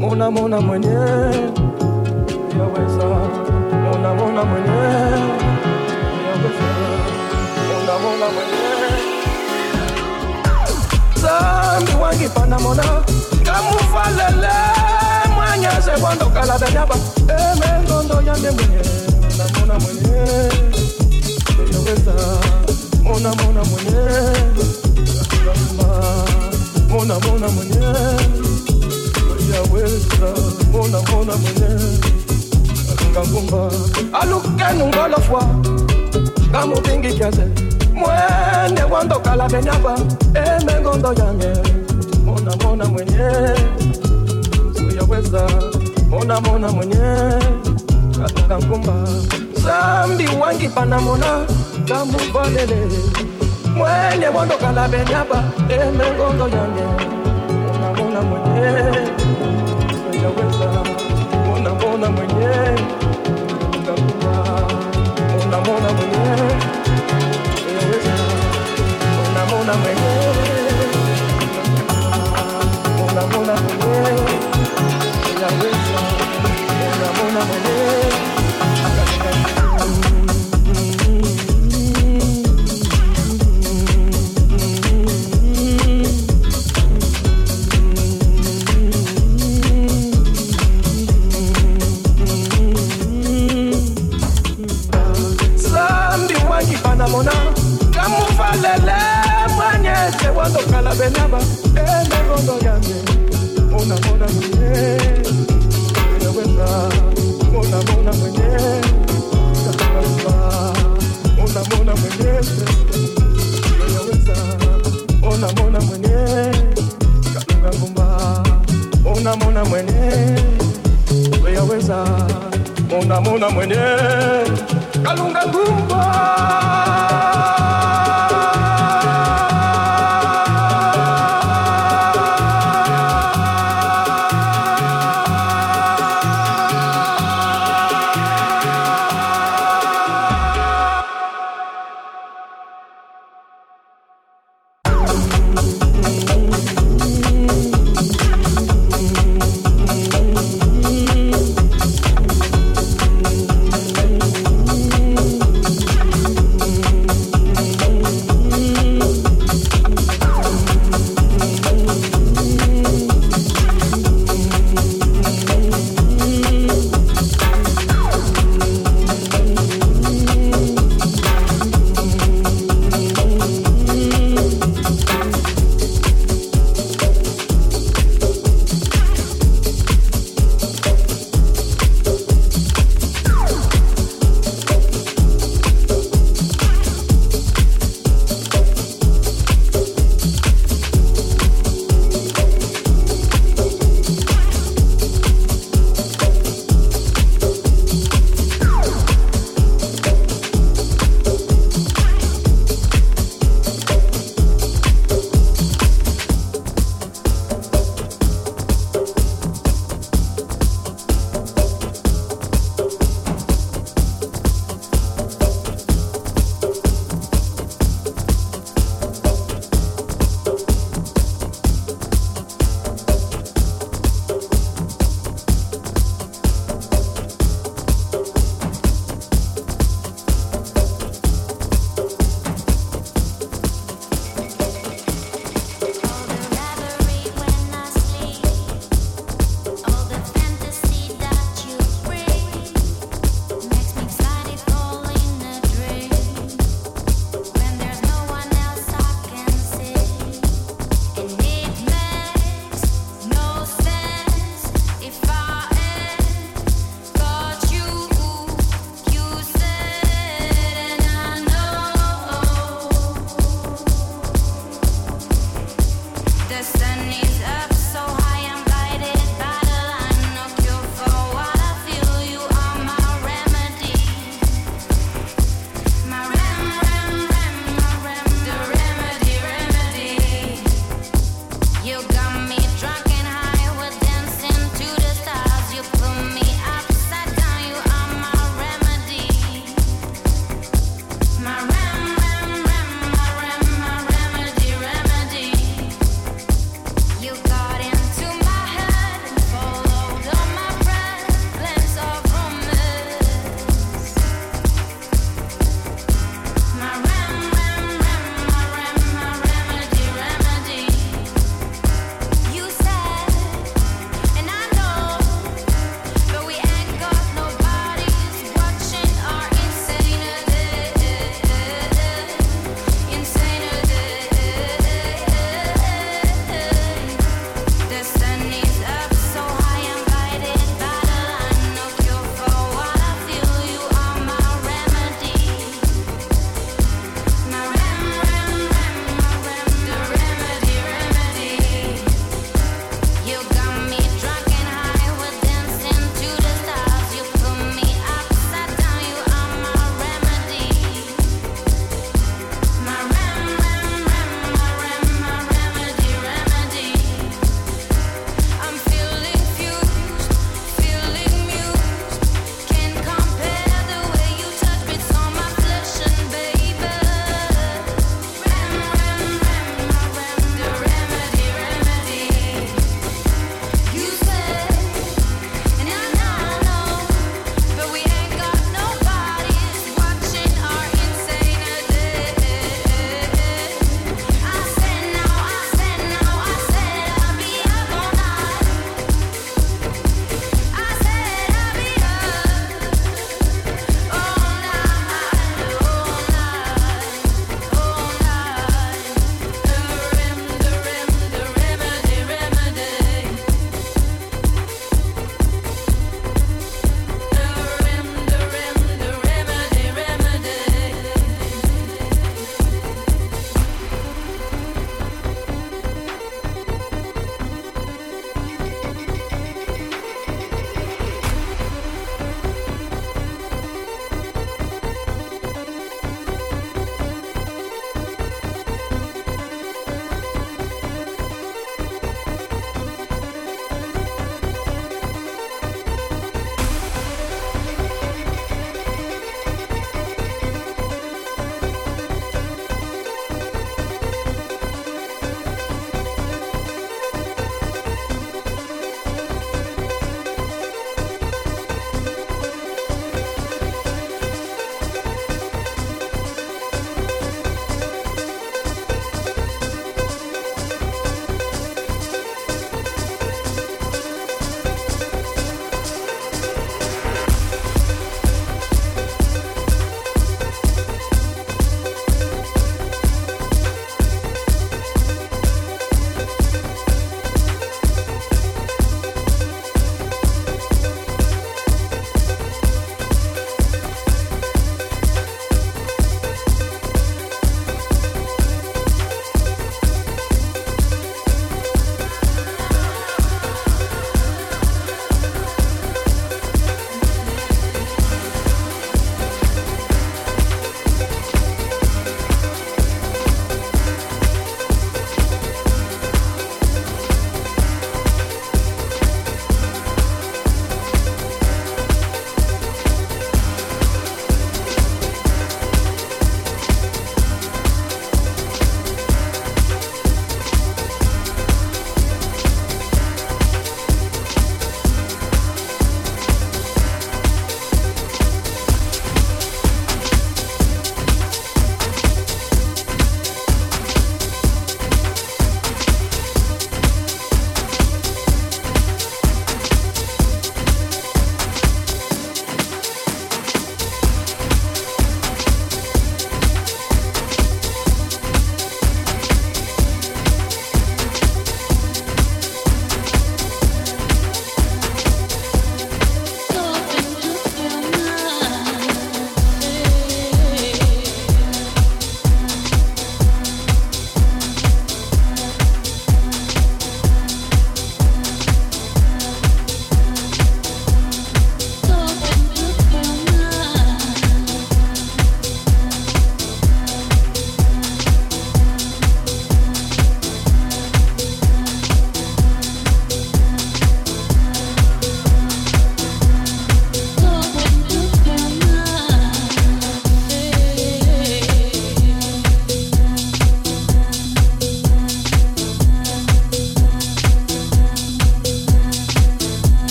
Mona mona mwenye. Yaweza mona mona mwenye. Unamona mwenyewe zambi wangipana mona. Ngamufalele mwanyase kwandokala danyaba emengondo yande mwenye. Unamona mwenye. Eyoweza mona mona mwenye. Mona mona mwenye yaweza mona mona mwenye. Ngangumba alukenu ngolofwa ngamubingi kyase mwene wandokala benyaba emengondo yange mona mona mwenye. Suyaweza mona mona mwenye. Katunga nkumba zambi wangipana mona kamuvalele mwene wandokala benyaba emengondo yange mona mona mwenye benyaba yange mona mwenye mona mwenye mona mwenye kalunga ngumba mona mwenye mona mwenye kalunga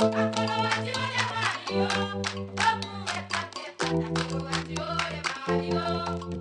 Thank you.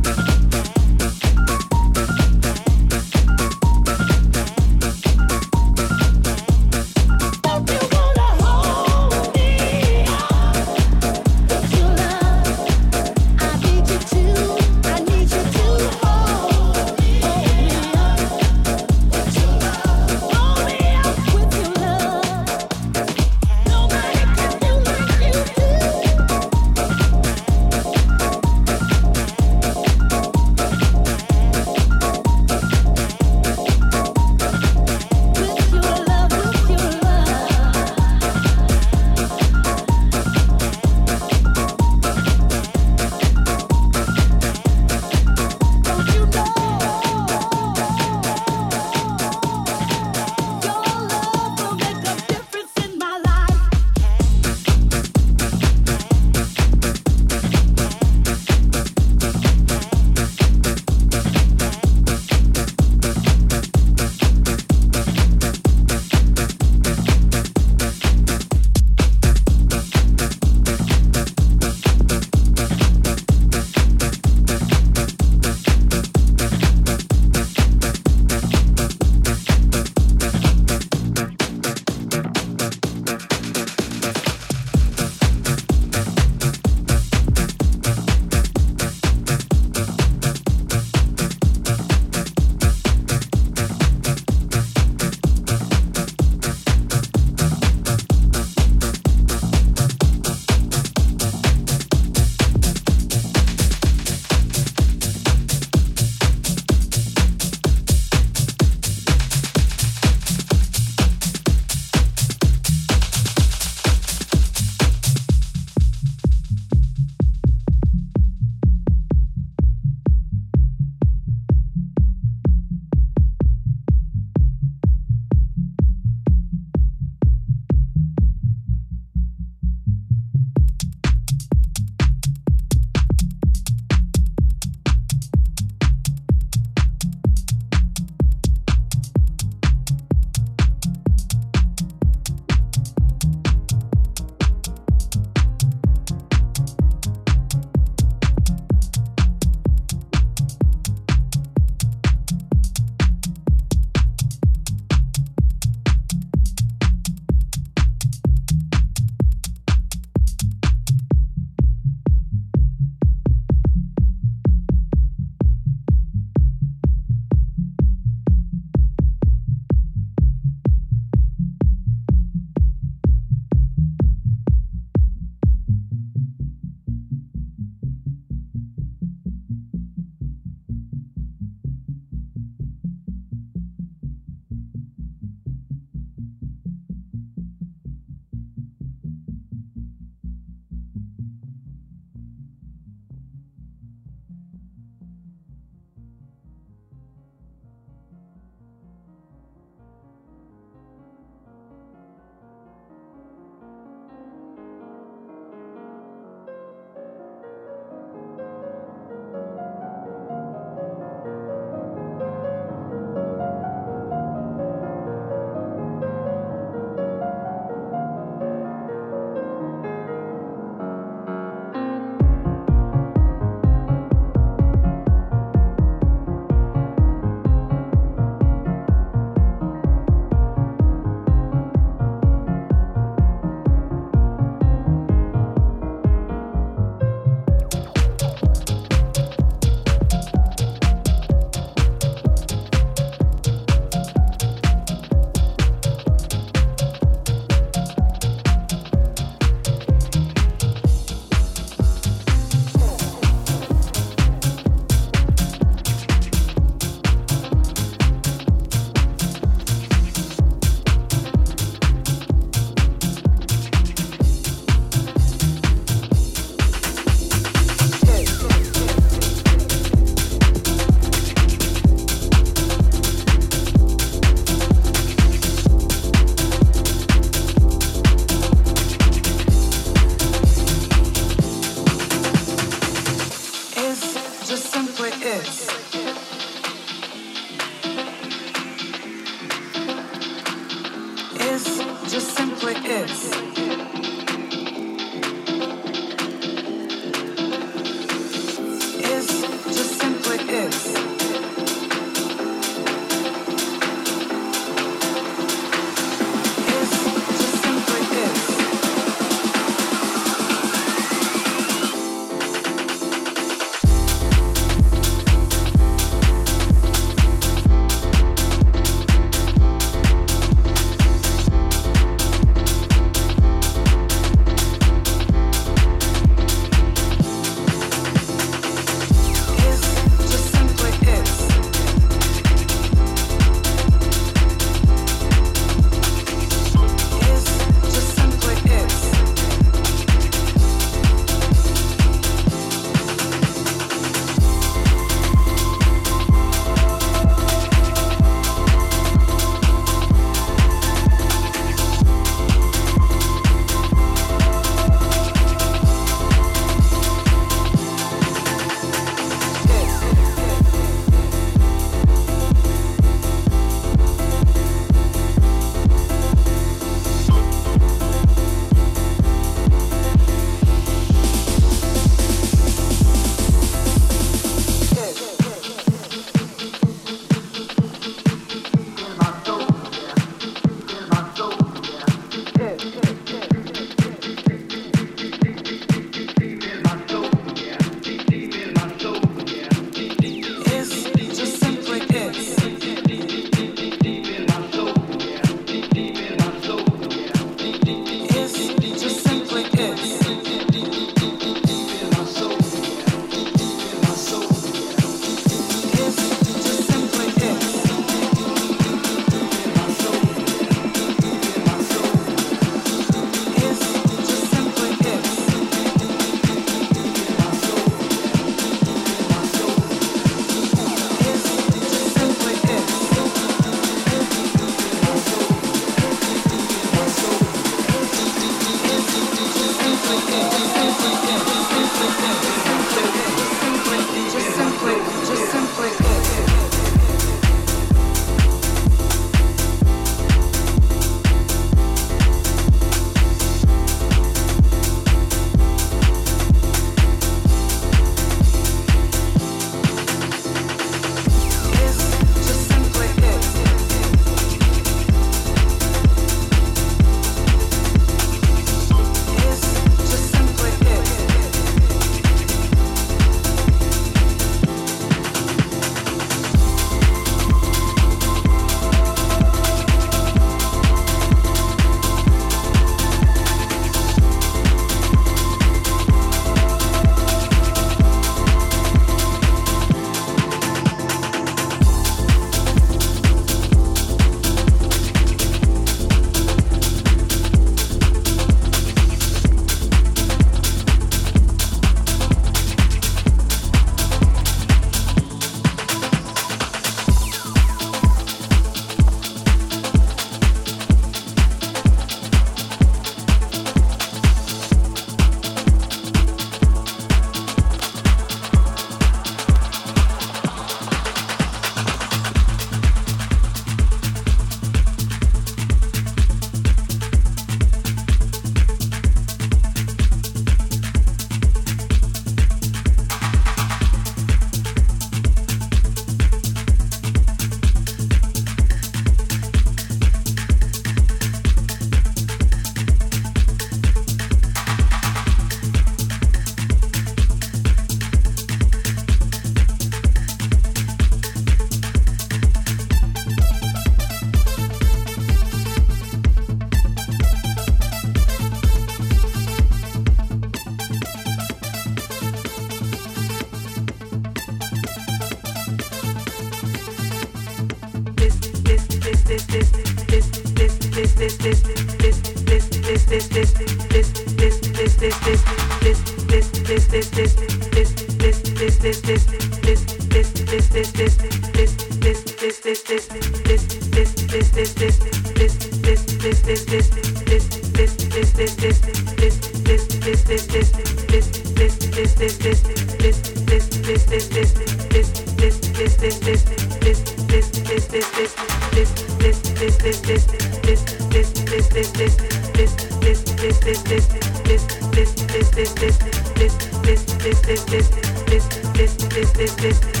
this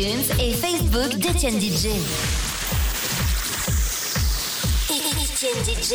et Facebook d'Etienne DJ. Etienne DJ.